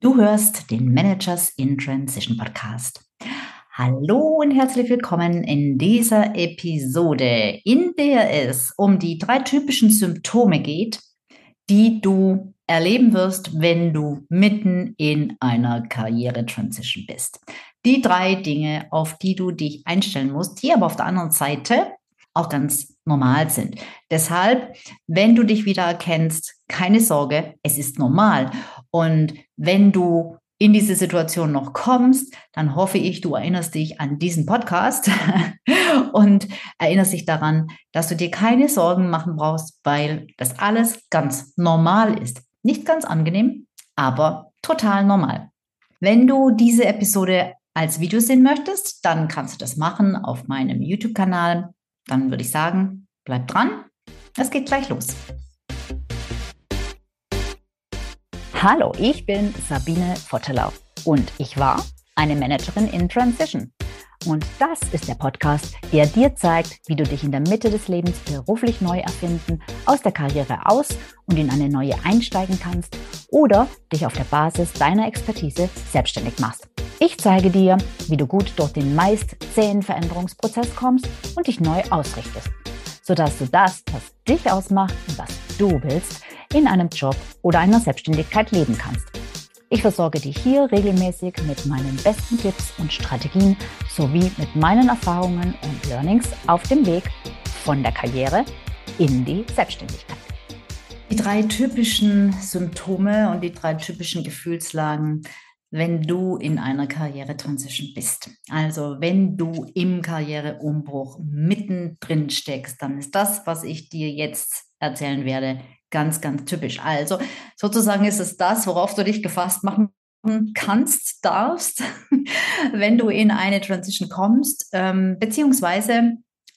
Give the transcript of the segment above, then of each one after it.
Du hörst den Managers in Transition Podcast. Hallo und herzlich willkommen in dieser Episode, in der es um die drei typischen Symptome geht, die du erleben wirst, wenn du mitten in einer Karriere-Transition bist. Die drei Dinge, auf die du dich einstellen musst, die aber auf der anderen Seite auch ganz normal sind. Deshalb, wenn du dich wieder erkennst, keine Sorge, es ist normal. Und wenn du in diese Situation noch kommst, dann hoffe ich, du erinnerst dich an diesen Podcast und erinnerst dich daran, dass du dir keine Sorgen machen brauchst, weil das alles ganz normal ist. Nicht ganz angenehm, aber total normal. Wenn du diese Episode als Video sehen möchtest, dann kannst du das machen auf meinem YouTube-Kanal. Dann würde ich sagen, bleib dran. Es geht gleich los. Hallo, ich bin Sabine Vottelau und ich war eine Managerin in Transition. Und das ist der Podcast, der dir zeigt, wie du dich in der Mitte des Lebens beruflich neu erfinden, aus der Karriere aus und in eine neue einsteigen kannst oder dich auf der Basis deiner Expertise selbstständig machst. Ich zeige dir, wie du gut durch den meist zähen Veränderungsprozess kommst und dich neu ausrichtest, sodass du das, was dich ausmacht und was du willst, in einem Job oder einer Selbstständigkeit leben kannst. Ich versorge dich hier regelmäßig mit meinen besten Tipps und Strategien sowie mit meinen Erfahrungen und Learnings auf dem Weg von der Karriere in die Selbstständigkeit. Die drei typischen Symptome und die drei typischen Gefühlslagen, wenn du in einer Karrieretransition bist. Also wenn du im Karriereumbruch mittendrin steckst, dann ist das, was ich dir jetzt erzählen werde, ganz, ganz typisch. Also sozusagen ist es das, worauf du dich gefasst machen kannst, darfst, wenn du in eine Transition kommst, ähm, beziehungsweise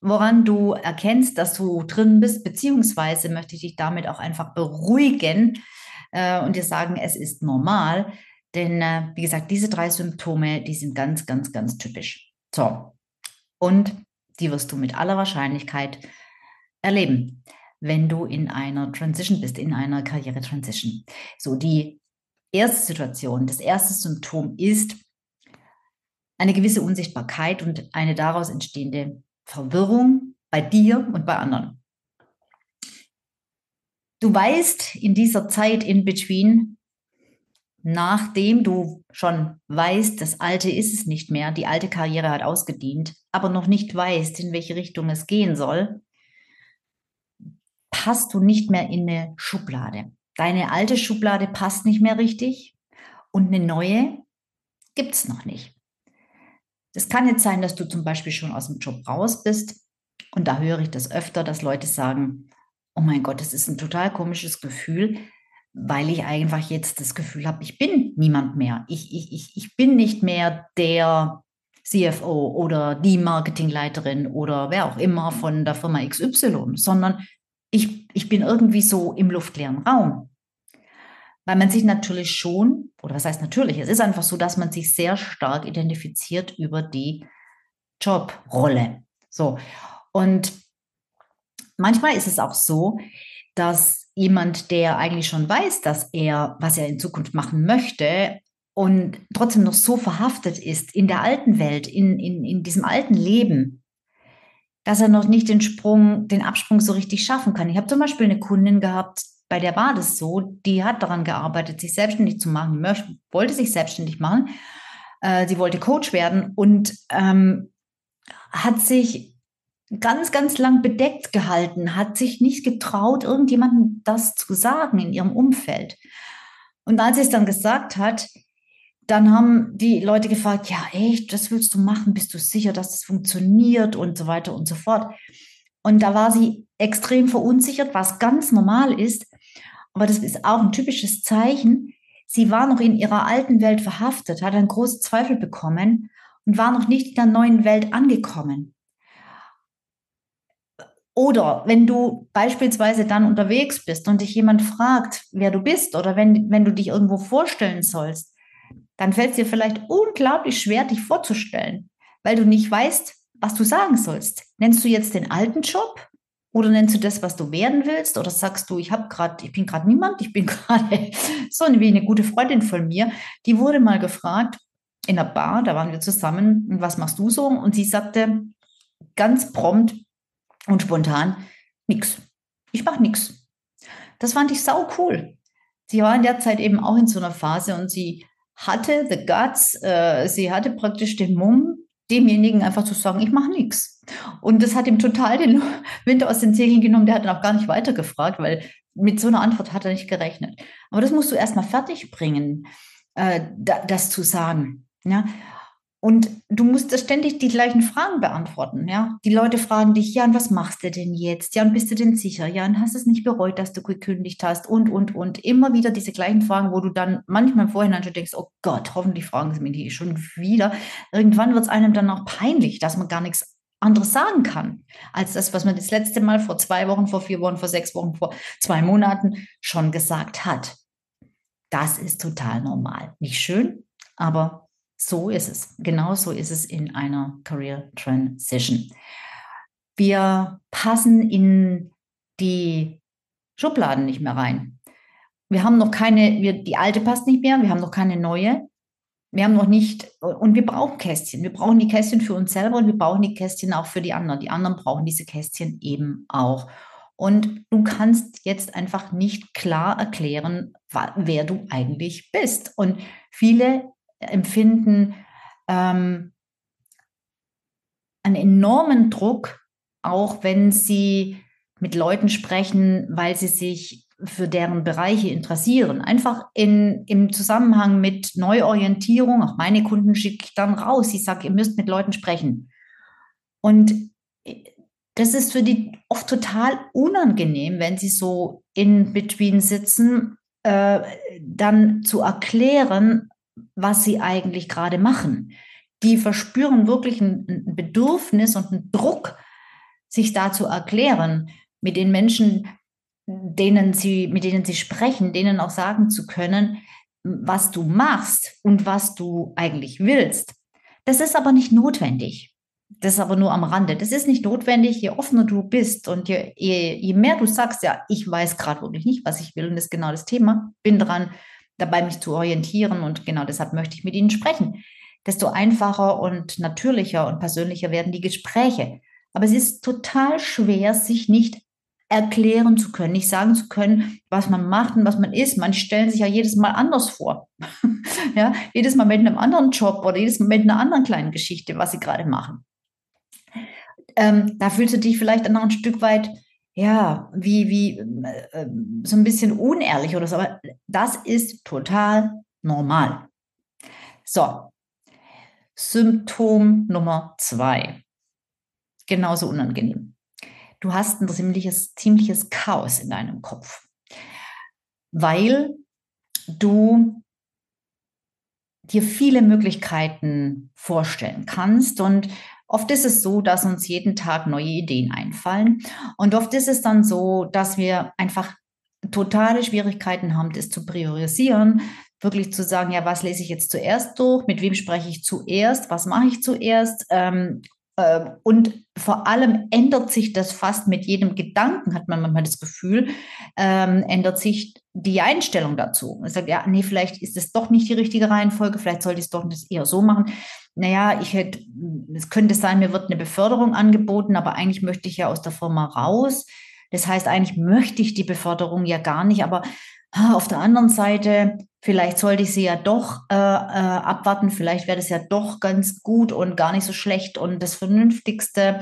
woran du erkennst, dass du drin bist, beziehungsweise möchte ich dich damit auch einfach beruhigen äh, und dir sagen, es ist normal, denn äh, wie gesagt, diese drei Symptome, die sind ganz, ganz, ganz typisch. So, und die wirst du mit aller Wahrscheinlichkeit erleben wenn du in einer Transition bist, in einer Karriere-Transition. So, die erste Situation, das erste Symptom ist eine gewisse Unsichtbarkeit und eine daraus entstehende Verwirrung bei dir und bei anderen. Du weißt in dieser Zeit in between, nachdem du schon weißt, das Alte ist es nicht mehr, die alte Karriere hat ausgedient, aber noch nicht weißt, in welche Richtung es gehen soll, passt du nicht mehr in eine Schublade. Deine alte Schublade passt nicht mehr richtig und eine neue gibt es noch nicht. Es kann jetzt sein, dass du zum Beispiel schon aus dem Job raus bist und da höre ich das öfter, dass Leute sagen, oh mein Gott, das ist ein total komisches Gefühl, weil ich einfach jetzt das Gefühl habe, ich bin niemand mehr. Ich, ich, ich, ich bin nicht mehr der CFO oder die Marketingleiterin oder wer auch immer von der Firma XY, sondern ich, ich bin irgendwie so im luftleeren Raum. Weil man sich natürlich schon, oder was heißt natürlich, es ist einfach so, dass man sich sehr stark identifiziert über die Jobrolle. So. Und manchmal ist es auch so, dass jemand, der eigentlich schon weiß, dass er, was er in Zukunft machen möchte, und trotzdem noch so verhaftet ist in der alten Welt, in, in, in diesem alten Leben, dass er noch nicht den Sprung, den Absprung so richtig schaffen kann. Ich habe zum Beispiel eine Kundin gehabt, bei der war das so, die hat daran gearbeitet, sich selbstständig zu machen, möchte, wollte sich selbstständig machen. Äh, sie wollte Coach werden und ähm, hat sich ganz, ganz lang bedeckt gehalten, hat sich nicht getraut, irgendjemandem das zu sagen in ihrem Umfeld. Und als sie es dann gesagt hat, dann haben die Leute gefragt, ja, echt, das willst du machen? Bist du sicher, dass das funktioniert und so weiter und so fort. Und da war sie extrem verunsichert, was ganz normal ist. Aber das ist auch ein typisches Zeichen. Sie war noch in ihrer alten Welt verhaftet, hat einen großen Zweifel bekommen und war noch nicht in der neuen Welt angekommen. Oder wenn du beispielsweise dann unterwegs bist und dich jemand fragt, wer du bist, oder wenn, wenn du dich irgendwo vorstellen sollst, dann fällt es dir vielleicht unglaublich schwer, dich vorzustellen, weil du nicht weißt, was du sagen sollst. Nennst du jetzt den alten Job Oder nennst du das, was du werden willst? Oder sagst du, ich habe gerade, ich bin gerade niemand, ich bin gerade so wie eine gute Freundin von mir, die wurde mal gefragt in einer Bar, da waren wir zusammen, was machst du so? Und sie sagte ganz prompt und spontan, nix. Ich mache nix. Das fand ich sau cool. Sie war in der Zeit eben auch in so einer Phase und sie hatte the guts, äh, sie hatte praktisch den Mumm, demjenigen einfach zu sagen, ich mache nichts. Und das hat ihm total den Winter aus den Segeln genommen. Der hat dann auch gar nicht weitergefragt, weil mit so einer Antwort hat er nicht gerechnet. Aber das musst du erstmal fertig bringen, äh, da, das zu sagen. Ja? Und du musst ständig die gleichen Fragen beantworten. Ja? Die Leute fragen dich, ja, und was machst du denn jetzt? Ja, und bist du denn sicher? Ja, und hast du es nicht bereut, dass du gekündigt hast? Und, und, und. Immer wieder diese gleichen Fragen, wo du dann manchmal im Vorhinein schon denkst, oh Gott, hoffentlich fragen sie mich die schon wieder. Irgendwann wird es einem dann auch peinlich, dass man gar nichts anderes sagen kann, als das, was man das letzte Mal vor zwei Wochen, vor vier Wochen, vor sechs Wochen, vor zwei Monaten schon gesagt hat. Das ist total normal. Nicht schön, aber so ist es. Genau so ist es in einer Career Transition. Wir passen in die Schubladen nicht mehr rein. Wir haben noch keine, wir, die alte passt nicht mehr, wir haben noch keine neue. Wir haben noch nicht, und wir brauchen Kästchen. Wir brauchen die Kästchen für uns selber und wir brauchen die Kästchen auch für die anderen. Die anderen brauchen diese Kästchen eben auch. Und du kannst jetzt einfach nicht klar erklären, wer du eigentlich bist. Und viele empfinden ähm, einen enormen Druck, auch wenn sie mit Leuten sprechen, weil sie sich für deren Bereiche interessieren. Einfach in, im Zusammenhang mit Neuorientierung, auch meine Kunden schicke ich dann raus. Ich sage, ihr müsst mit Leuten sprechen. Und das ist für die oft total unangenehm, wenn sie so in Between sitzen, äh, dann zu erklären, was sie eigentlich gerade machen. Die verspüren wirklich ein, ein Bedürfnis und einen Druck, sich da zu erklären, mit den Menschen, denen sie, mit denen sie sprechen, denen auch sagen zu können, was du machst und was du eigentlich willst. Das ist aber nicht notwendig. Das ist aber nur am Rande. Das ist nicht notwendig, je offener du bist und je, je, je mehr du sagst, ja, ich weiß gerade wirklich nicht, was ich will und das ist genau das Thema, bin dran, dabei, mich zu orientieren. Und genau deshalb möchte ich mit Ihnen sprechen. Desto einfacher und natürlicher und persönlicher werden die Gespräche. Aber es ist total schwer, sich nicht erklären zu können, nicht sagen zu können, was man macht und was man ist. Man stellen sich ja jedes Mal anders vor. ja, jedes Mal mit einem anderen Job oder jedes Mal mit einer anderen kleinen Geschichte, was sie gerade machen. Ähm, da fühlst du dich vielleicht dann noch ein Stück weit ja, wie, wie äh, so ein bisschen unehrlich oder so, aber das ist total normal. So, Symptom Nummer zwei. Genauso unangenehm. Du hast ein ziemliches, ziemliches Chaos in deinem Kopf, weil du dir viele Möglichkeiten vorstellen kannst und Oft ist es so, dass uns jeden Tag neue Ideen einfallen. Und oft ist es dann so, dass wir einfach totale Schwierigkeiten haben, das zu priorisieren, wirklich zu sagen, ja, was lese ich jetzt zuerst durch, mit wem spreche ich zuerst, was mache ich zuerst. Ähm, äh, und vor allem ändert sich das fast mit jedem Gedanken, hat man manchmal das Gefühl, ähm, ändert sich die Einstellung dazu. Man sagt, ja, nee, vielleicht ist es doch nicht die richtige Reihenfolge, vielleicht sollte ich es doch eher so machen naja, ich hätte, es könnte sein, mir wird eine Beförderung angeboten, aber eigentlich möchte ich ja aus der Firma raus. Das heißt, eigentlich möchte ich die Beförderung ja gar nicht, aber ah, auf der anderen Seite, vielleicht sollte ich sie ja doch äh, äh, abwarten, vielleicht wäre das ja doch ganz gut und gar nicht so schlecht und das Vernünftigste.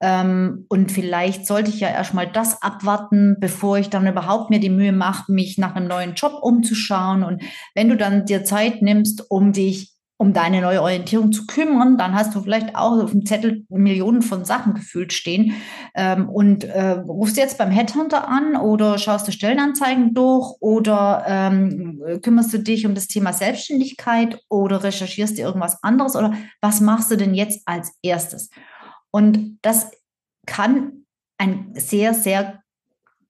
Ähm, und vielleicht sollte ich ja erstmal das abwarten, bevor ich dann überhaupt mir die Mühe mache, mich nach einem neuen Job umzuschauen. Und wenn du dann dir Zeit nimmst, um dich um deine neue Orientierung zu kümmern, dann hast du vielleicht auch auf dem Zettel Millionen von Sachen gefühlt stehen ähm, und äh, rufst jetzt beim Headhunter an oder schaust du Stellenanzeigen durch oder ähm, kümmerst du dich um das Thema Selbstständigkeit oder recherchierst du irgendwas anderes oder was machst du denn jetzt als erstes? Und das kann ein sehr, sehr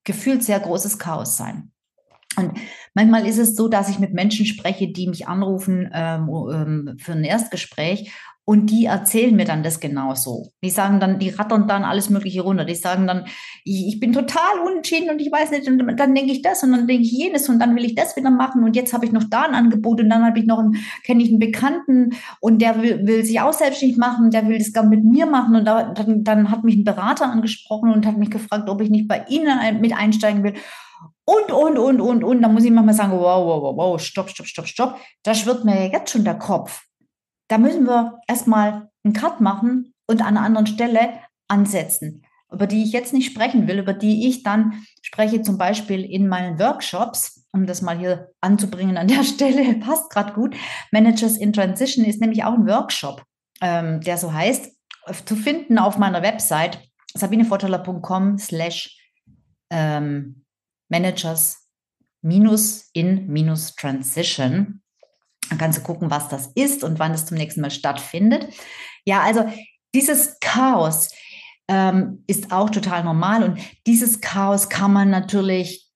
gefühlt sehr großes Chaos sein. Und manchmal ist es so, dass ich mit Menschen spreche, die mich anrufen ähm, ähm für ein Erstgespräch und die erzählen mir dann das genauso. Die sagen dann, die rattern dann alles Mögliche runter. Die sagen dann, ich, ich bin total unentschieden und ich weiß nicht, und dann denke ich das und dann denke ich jenes und dann will ich das wieder machen und jetzt habe ich noch da ein Angebot und dann habe ich noch einen, kenne ich einen Bekannten und der will, will sich auch selbstständig machen, der will das gar mit mir machen und da, dann, dann hat mich ein Berater angesprochen und hat mich gefragt, ob ich nicht bei Ihnen mit einsteigen will. Und, und, und, und, und. Da muss ich manchmal sagen, wow, wow, wow, wow, stopp, stopp, stopp, stopp. Da schwirrt mir jetzt schon der Kopf da müssen wir erstmal einen Cut machen und an einer anderen Stelle ansetzen, über die ich jetzt nicht sprechen will, über die ich dann spreche, zum Beispiel in meinen Workshops, um das mal hier anzubringen an der Stelle, passt gerade gut. Managers in Transition ist nämlich auch ein Workshop, ähm, der so heißt, zu finden auf meiner Website sabinevorteller.com slash ähm, Managers minus in minus Transition. Dann kannst du gucken, was das ist und wann es zum nächsten Mal stattfindet. Ja, also dieses Chaos ähm, ist auch total normal und dieses Chaos kann man natürlich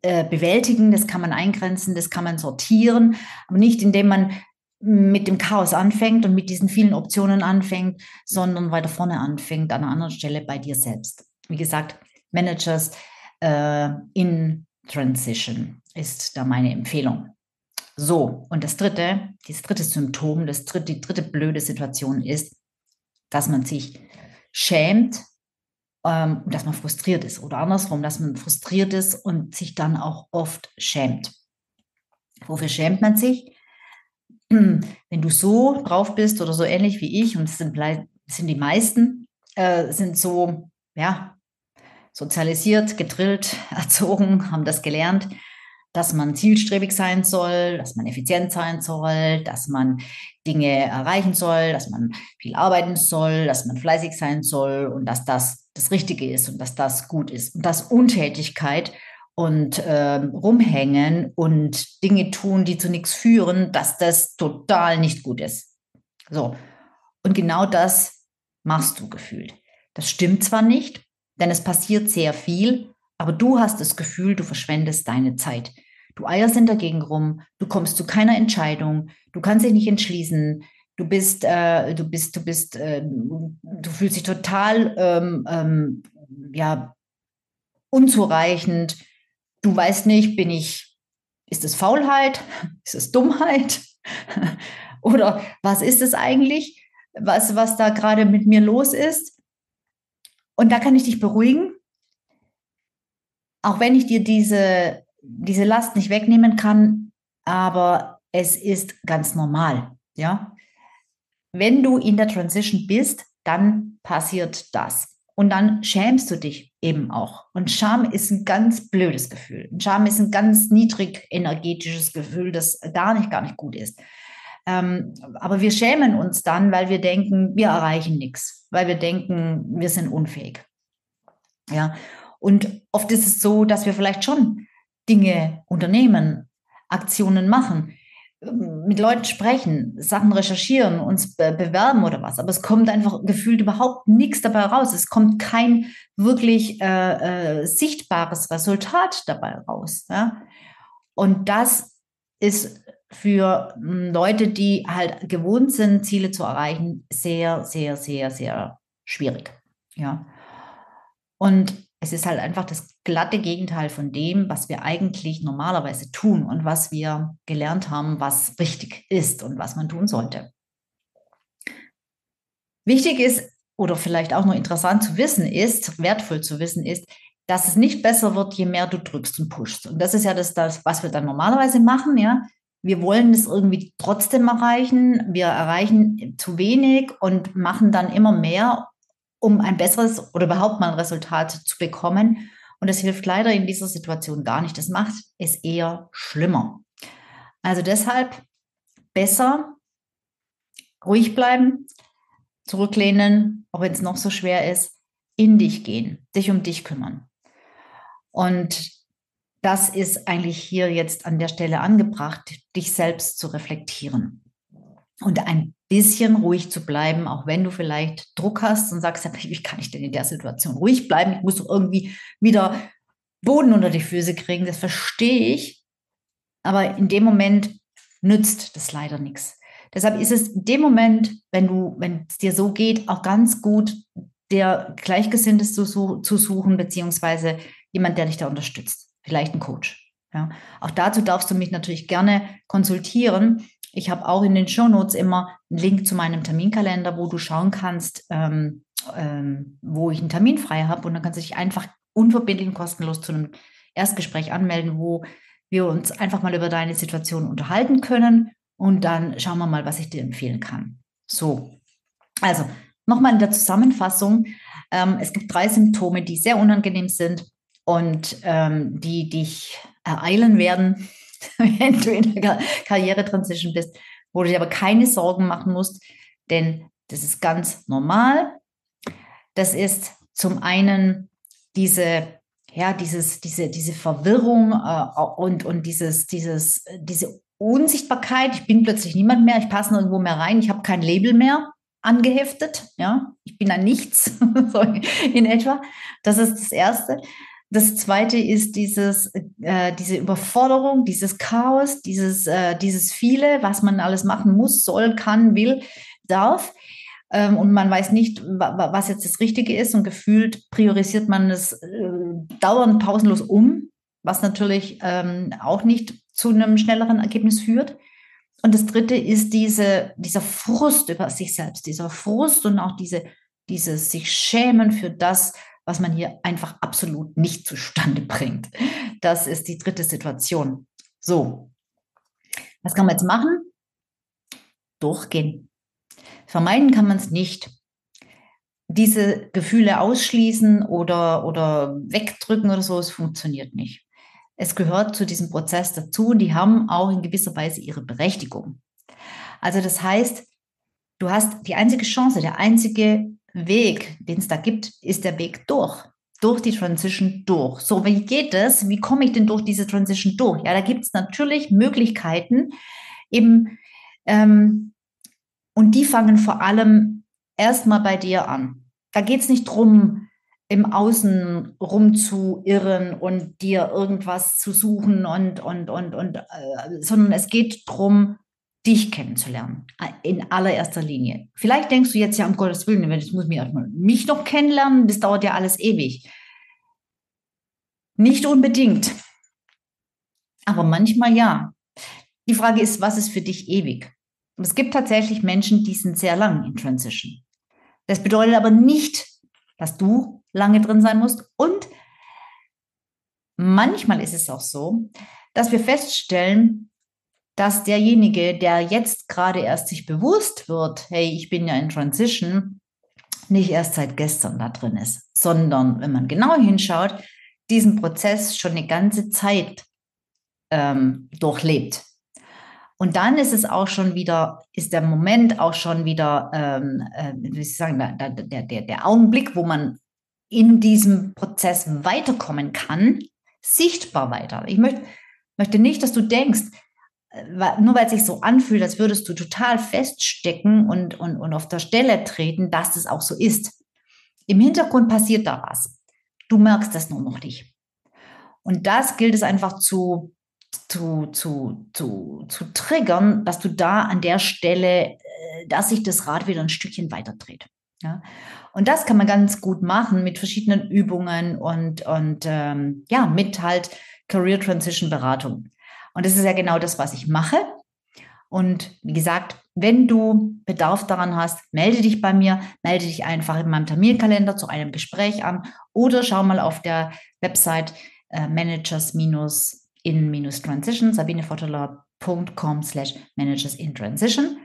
äh, bewältigen, das kann man eingrenzen, das kann man sortieren, aber nicht indem man mit dem Chaos anfängt und mit diesen vielen Optionen anfängt, sondern weiter vorne anfängt, an einer anderen Stelle bei dir selbst. Wie gesagt, Managers äh, in Transition ist da meine Empfehlung. So, und das dritte, das dritte Symptom, das dritte, die dritte blöde Situation ist, dass man sich schämt, ähm, dass man frustriert ist oder andersrum, dass man frustriert ist und sich dann auch oft schämt. Wofür schämt man sich? Wenn du so drauf bist oder so ähnlich wie ich, und es sind, sind die meisten, äh, sind so, ja, sozialisiert, gedrillt, erzogen, haben das gelernt, dass man zielstrebig sein soll, dass man effizient sein soll, dass man Dinge erreichen soll, dass man viel arbeiten soll, dass man fleißig sein soll und dass das das Richtige ist und dass das gut ist. Und dass Untätigkeit und äh, rumhängen und Dinge tun, die zu nichts führen, dass das total nicht gut ist. So. Und genau das machst du gefühlt. Das stimmt zwar nicht, denn es passiert sehr viel, aber du hast das Gefühl, du verschwendest deine Zeit. Du eierst in der Gegend rum, du kommst zu keiner Entscheidung, du kannst dich nicht entschließen, du bist, äh, du bist, du bist, äh, du fühlst dich total, ähm, ähm, ja, unzureichend. Du weißt nicht, bin ich, ist es Faulheit? Ist es Dummheit? Oder was ist es eigentlich, was, was da gerade mit mir los ist? Und da kann ich dich beruhigen. Auch wenn ich dir diese diese Last nicht wegnehmen kann, aber es ist ganz normal, ja. Wenn du in der Transition bist, dann passiert das. Und dann schämst du dich eben auch. Und Scham ist ein ganz blödes Gefühl. Scham ist ein ganz niedrig energetisches Gefühl, das gar nicht, gar nicht gut ist. Ähm, aber wir schämen uns dann, weil wir denken, wir erreichen nichts, weil wir denken, wir sind unfähig. Ja. Und oft ist es so, dass wir vielleicht schon Dinge unternehmen, Aktionen machen, mit Leuten sprechen, Sachen recherchieren, uns be bewerben oder was. Aber es kommt einfach gefühlt überhaupt nichts dabei raus. Es kommt kein wirklich äh, äh, sichtbares Resultat dabei raus. Ja? Und das ist für hm, Leute, die halt gewohnt sind, Ziele zu erreichen, sehr, sehr, sehr, sehr schwierig. Ja. Und es ist halt einfach das glatte Gegenteil von dem, was wir eigentlich normalerweise tun und was wir gelernt haben, was richtig ist und was man tun sollte. Wichtig ist oder vielleicht auch nur interessant zu wissen ist, wertvoll zu wissen ist, dass es nicht besser wird, je mehr du drückst und pushst. Und das ist ja das, das was wir dann normalerweise machen, ja. Wir wollen es irgendwie trotzdem erreichen. Wir erreichen zu wenig und machen dann immer mehr um ein besseres oder überhaupt mal ein Resultat zu bekommen. Und das hilft leider in dieser Situation gar nicht. Das macht es eher schlimmer. Also deshalb besser ruhig bleiben, zurücklehnen, auch wenn es noch so schwer ist, in dich gehen, dich um dich kümmern. Und das ist eigentlich hier jetzt an der Stelle angebracht, dich selbst zu reflektieren und ein bisschen ruhig zu bleiben, auch wenn du vielleicht Druck hast und sagst, wie kann ich denn in der Situation ruhig bleiben? Ich muss doch irgendwie wieder Boden unter die Füße kriegen, das verstehe ich. Aber in dem Moment nützt das leider nichts. Deshalb ist es in dem Moment, wenn du, wenn es dir so geht, auch ganz gut, dir Gleichgesinntes zu, zu suchen, beziehungsweise jemand, der dich da unterstützt. Vielleicht ein Coach. Ja. Auch dazu darfst du mich natürlich gerne konsultieren. Ich habe auch in den Show Notes immer einen Link zu meinem Terminkalender, wo du schauen kannst, ähm, ähm, wo ich einen Termin frei habe. Und dann kannst du dich einfach unverbindlich und kostenlos zu einem Erstgespräch anmelden, wo wir uns einfach mal über deine Situation unterhalten können. Und dann schauen wir mal, was ich dir empfehlen kann. So, also nochmal in der Zusammenfassung. Ähm, es gibt drei Symptome, die sehr unangenehm sind und ähm, die dich ereilen werden, wenn du in der Karriere-Transition bist, wo du dir aber keine Sorgen machen musst, denn das ist ganz normal. Das ist zum einen diese, ja, dieses, diese, diese Verwirrung äh, und, und dieses, dieses, diese Unsichtbarkeit. Ich bin plötzlich niemand mehr, ich passe nirgendwo mehr rein, ich habe kein Label mehr angeheftet. Ja, ich bin ein Nichts, in etwa. Das ist das Erste. Das zweite ist dieses, äh, diese Überforderung, dieses Chaos, dieses, äh, dieses viele, was man alles machen muss, soll, kann, will, darf. Ähm, und man weiß nicht, was jetzt das Richtige ist und gefühlt priorisiert man es äh, dauernd pausenlos um, was natürlich ähm, auch nicht zu einem schnelleren Ergebnis führt. Und das dritte ist diese, dieser Frust über sich selbst, dieser Frust und auch diese, dieses sich schämen für das, was man hier einfach absolut nicht zustande bringt. Das ist die dritte Situation. So, was kann man jetzt machen? Durchgehen. Vermeiden kann man es nicht. Diese Gefühle ausschließen oder, oder wegdrücken oder so, es funktioniert nicht. Es gehört zu diesem Prozess dazu und die haben auch in gewisser Weise ihre Berechtigung. Also das heißt, du hast die einzige Chance, der einzige Weg, den es da gibt, ist der Weg durch. Durch die Transition durch. So, wie geht es? Wie komme ich denn durch diese Transition durch? Ja, da gibt es natürlich Möglichkeiten, eben, ähm, und die fangen vor allem erstmal bei dir an. Da geht es nicht darum, im Außen rumzuirren und dir irgendwas zu suchen und, und, und, und, äh, sondern es geht darum, dich kennenzulernen, in allererster Linie. Vielleicht denkst du jetzt ja, um Gottes Willen, ich muss mich erstmal mich noch kennenlernen, das dauert ja alles ewig. Nicht unbedingt, aber manchmal ja. Die Frage ist, was ist für dich ewig? Und es gibt tatsächlich Menschen, die sind sehr lang in Transition. Das bedeutet aber nicht, dass du lange drin sein musst. Und manchmal ist es auch so, dass wir feststellen, dass derjenige, der jetzt gerade erst sich bewusst wird, hey, ich bin ja in Transition, nicht erst seit gestern da drin ist, sondern wenn man genau hinschaut, diesen Prozess schon eine ganze Zeit ähm, durchlebt. Und dann ist es auch schon wieder, ist der Moment auch schon wieder, ähm, äh, wie ich sagen, der, der, der, der Augenblick, wo man in diesem Prozess weiterkommen kann, sichtbar weiter. Ich möchte, möchte nicht, dass du denkst, nur weil es sich so anfühlt, als würdest du total feststecken und, und, und auf der Stelle treten, dass das auch so ist. Im Hintergrund passiert da was. Du merkst das nur noch nicht. Und das gilt es einfach zu, zu, zu, zu, zu triggern, dass du da an der Stelle, äh, dass sich das Rad wieder ein Stückchen weiter dreht. Ja? Und das kann man ganz gut machen mit verschiedenen Übungen und, und ähm, ja, mit halt Career Transition Beratung. Und das ist ja genau das, was ich mache. Und wie gesagt, wenn du Bedarf daran hast, melde dich bei mir, melde dich einfach in meinem Terminkalender zu einem Gespräch an oder schau mal auf der Website äh, managers-in-transition, sabineforteler.com slash managers in transition.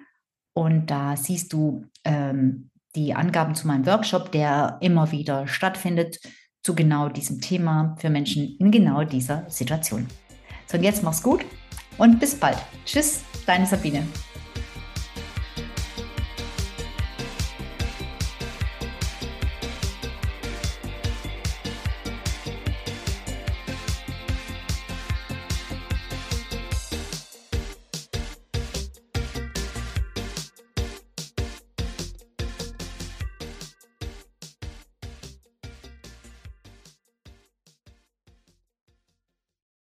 Und da siehst du ähm, die Angaben zu meinem Workshop, der immer wieder stattfindet, zu genau diesem Thema für Menschen in genau dieser Situation. So, und jetzt mach's gut und bis bald. Tschüss, deine Sabine.